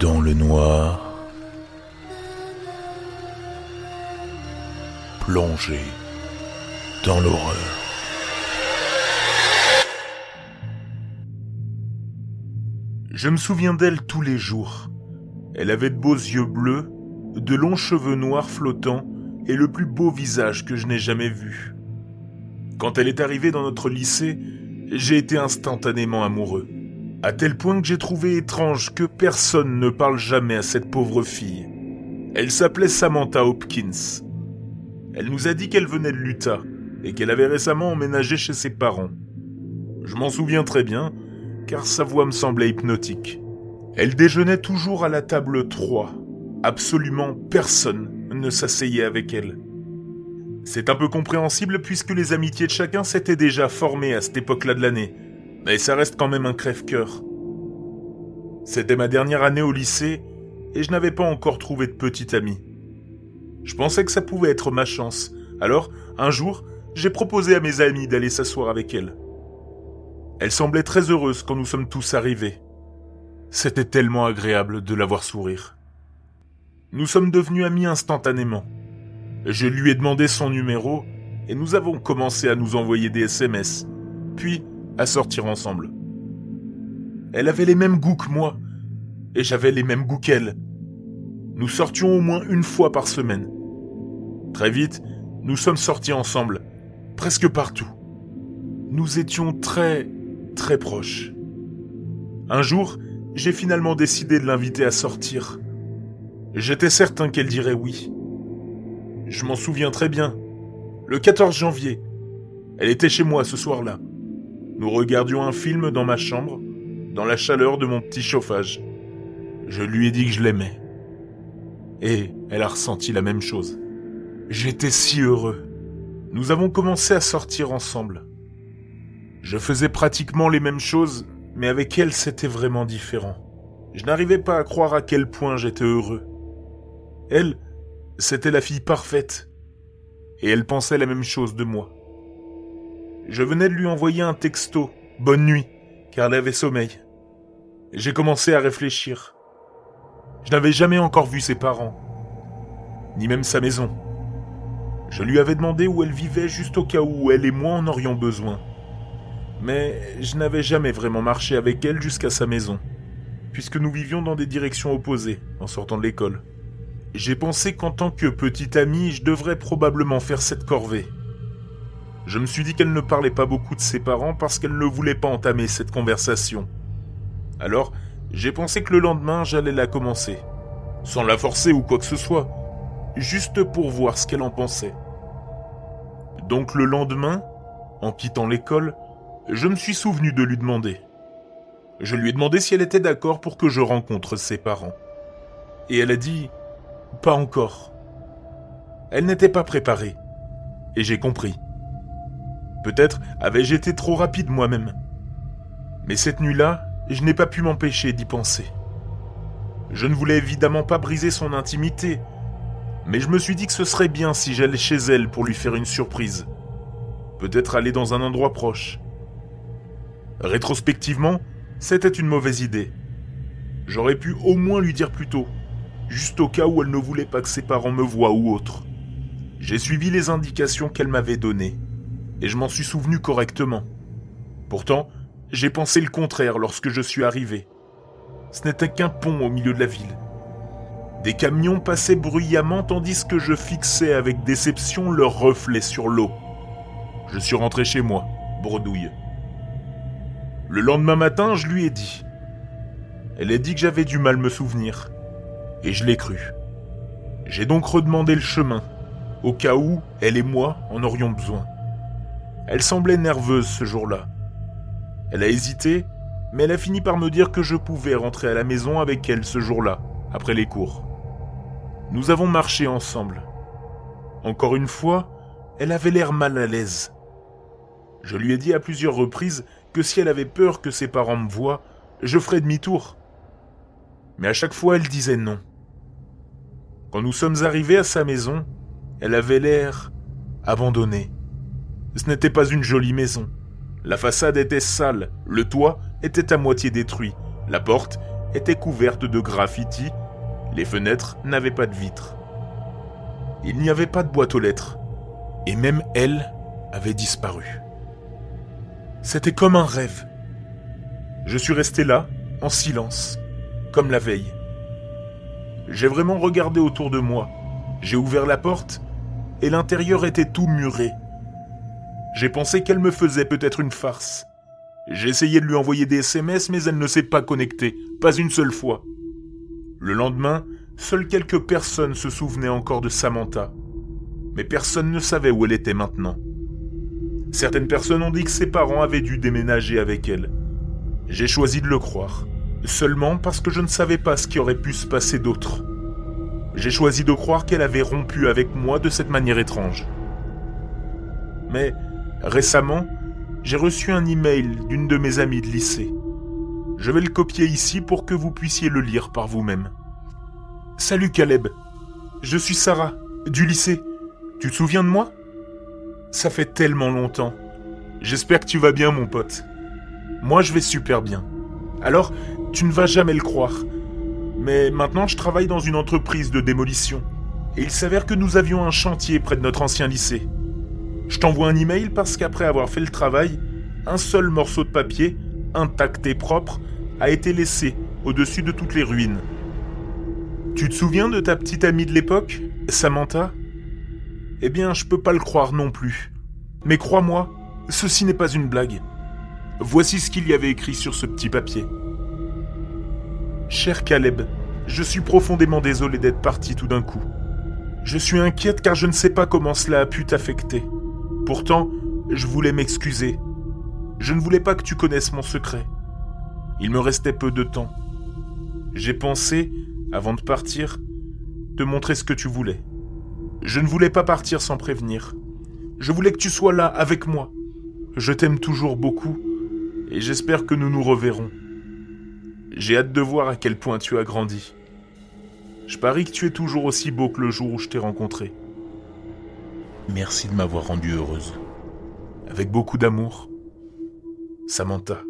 dans le noir, plongé dans l'horreur. Je me souviens d'elle tous les jours. Elle avait de beaux yeux bleus, de longs cheveux noirs flottants et le plus beau visage que je n'ai jamais vu. Quand elle est arrivée dans notre lycée, j'ai été instantanément amoureux à tel point que j'ai trouvé étrange que personne ne parle jamais à cette pauvre fille. Elle s'appelait Samantha Hopkins. Elle nous a dit qu'elle venait de l'Utah et qu'elle avait récemment emménagé chez ses parents. Je m'en souviens très bien, car sa voix me semblait hypnotique. Elle déjeunait toujours à la table 3. Absolument personne ne s'asseyait avec elle. C'est un peu compréhensible puisque les amitiés de chacun s'étaient déjà formées à cette époque-là de l'année, mais ça reste quand même un crève-cœur. C'était ma dernière année au lycée et je n'avais pas encore trouvé de petite amie. Je pensais que ça pouvait être ma chance, alors un jour, j'ai proposé à mes amis d'aller s'asseoir avec elle. Elle semblait très heureuse quand nous sommes tous arrivés. C'était tellement agréable de la voir sourire. Nous sommes devenus amis instantanément. Je lui ai demandé son numéro et nous avons commencé à nous envoyer des SMS. Puis, à sortir ensemble. Elle avait les mêmes goûts que moi, et j'avais les mêmes goûts qu'elle. Nous sortions au moins une fois par semaine. Très vite, nous sommes sortis ensemble, presque partout. Nous étions très, très proches. Un jour, j'ai finalement décidé de l'inviter à sortir. J'étais certain qu'elle dirait oui. Je m'en souviens très bien. Le 14 janvier, elle était chez moi ce soir-là. Nous regardions un film dans ma chambre, dans la chaleur de mon petit chauffage. Je lui ai dit que je l'aimais. Et elle a ressenti la même chose. J'étais si heureux. Nous avons commencé à sortir ensemble. Je faisais pratiquement les mêmes choses, mais avec elle c'était vraiment différent. Je n'arrivais pas à croire à quel point j'étais heureux. Elle, c'était la fille parfaite. Et elle pensait la même chose de moi. Je venais de lui envoyer un texto, bonne nuit, car elle avait sommeil. J'ai commencé à réfléchir. Je n'avais jamais encore vu ses parents, ni même sa maison. Je lui avais demandé où elle vivait juste au cas où elle et moi en aurions besoin. Mais je n'avais jamais vraiment marché avec elle jusqu'à sa maison, puisque nous vivions dans des directions opposées en sortant de l'école. J'ai pensé qu'en tant que petit ami, je devrais probablement faire cette corvée. Je me suis dit qu'elle ne parlait pas beaucoup de ses parents parce qu'elle ne voulait pas entamer cette conversation. Alors, j'ai pensé que le lendemain, j'allais la commencer. Sans la forcer ou quoi que ce soit. Juste pour voir ce qu'elle en pensait. Donc le lendemain, en quittant l'école, je me suis souvenu de lui demander. Je lui ai demandé si elle était d'accord pour que je rencontre ses parents. Et elle a dit ⁇ Pas encore ⁇ Elle n'était pas préparée. Et j'ai compris. Peut-être avais-je été trop rapide moi-même. Mais cette nuit-là, je n'ai pas pu m'empêcher d'y penser. Je ne voulais évidemment pas briser son intimité, mais je me suis dit que ce serait bien si j'allais chez elle pour lui faire une surprise. Peut-être aller dans un endroit proche. Rétrospectivement, c'était une mauvaise idée. J'aurais pu au moins lui dire plus tôt, juste au cas où elle ne voulait pas que ses parents me voient ou autre. J'ai suivi les indications qu'elle m'avait données et je m'en suis souvenu correctement. Pourtant, j'ai pensé le contraire lorsque je suis arrivé. Ce n'était qu'un pont au milieu de la ville. Des camions passaient bruyamment tandis que je fixais avec déception leurs reflets sur l'eau. Je suis rentré chez moi, bredouille. Le lendemain matin, je lui ai dit. Elle a dit que j'avais du mal me souvenir. Et je l'ai cru. J'ai donc redemandé le chemin, au cas où elle et moi en aurions besoin. Elle semblait nerveuse ce jour-là. Elle a hésité, mais elle a fini par me dire que je pouvais rentrer à la maison avec elle ce jour-là, après les cours. Nous avons marché ensemble. Encore une fois, elle avait l'air mal à l'aise. Je lui ai dit à plusieurs reprises que si elle avait peur que ses parents me voient, je ferais demi-tour. Mais à chaque fois, elle disait non. Quand nous sommes arrivés à sa maison, elle avait l'air abandonnée. Ce n'était pas une jolie maison. La façade était sale, le toit était à moitié détruit, la porte était couverte de graffitis, les fenêtres n'avaient pas de vitres. Il n'y avait pas de boîte aux lettres, et même elle avait disparu. C'était comme un rêve. Je suis resté là, en silence, comme la veille. J'ai vraiment regardé autour de moi. J'ai ouvert la porte et l'intérieur était tout muré. J'ai pensé qu'elle me faisait peut-être une farce. J'ai essayé de lui envoyer des SMS, mais elle ne s'est pas connectée, pas une seule fois. Le lendemain, seules quelques personnes se souvenaient encore de Samantha. Mais personne ne savait où elle était maintenant. Certaines personnes ont dit que ses parents avaient dû déménager avec elle. J'ai choisi de le croire, seulement parce que je ne savais pas ce qui aurait pu se passer d'autre. J'ai choisi de croire qu'elle avait rompu avec moi de cette manière étrange. Mais récemment, j'ai reçu un email d'une de mes amies de lycée. Je vais le copier ici pour que vous puissiez le lire par vous-même. Salut Caleb, je suis Sarah, du lycée. Tu te souviens de moi? Ça fait tellement longtemps. J'espère que tu vas bien mon pote. Moi je vais super bien. Alors, tu ne vas jamais le croire, mais maintenant, je travaille dans une entreprise de démolition. Et il s'avère que nous avions un chantier près de notre ancien lycée. Je t'envoie un email parce qu'après avoir fait le travail, un seul morceau de papier, intact et propre, a été laissé au-dessus de toutes les ruines. Tu te souviens de ta petite amie de l'époque, Samantha? Eh bien, je peux pas le croire non plus. Mais crois-moi, ceci n'est pas une blague. Voici ce qu'il y avait écrit sur ce petit papier. Cher Caleb, je suis profondément désolé d'être parti tout d'un coup. Je suis inquiète car je ne sais pas comment cela a pu t'affecter. Pourtant, je voulais m'excuser. Je ne voulais pas que tu connaisses mon secret. Il me restait peu de temps. J'ai pensé, avant de partir, te montrer ce que tu voulais. Je ne voulais pas partir sans prévenir. Je voulais que tu sois là avec moi. Je t'aime toujours beaucoup et j'espère que nous nous reverrons. J'ai hâte de voir à quel point tu as grandi. Je parie que tu es toujours aussi beau que le jour où je t'ai rencontré. Merci de m'avoir rendu heureuse. Avec beaucoup d'amour, Samantha.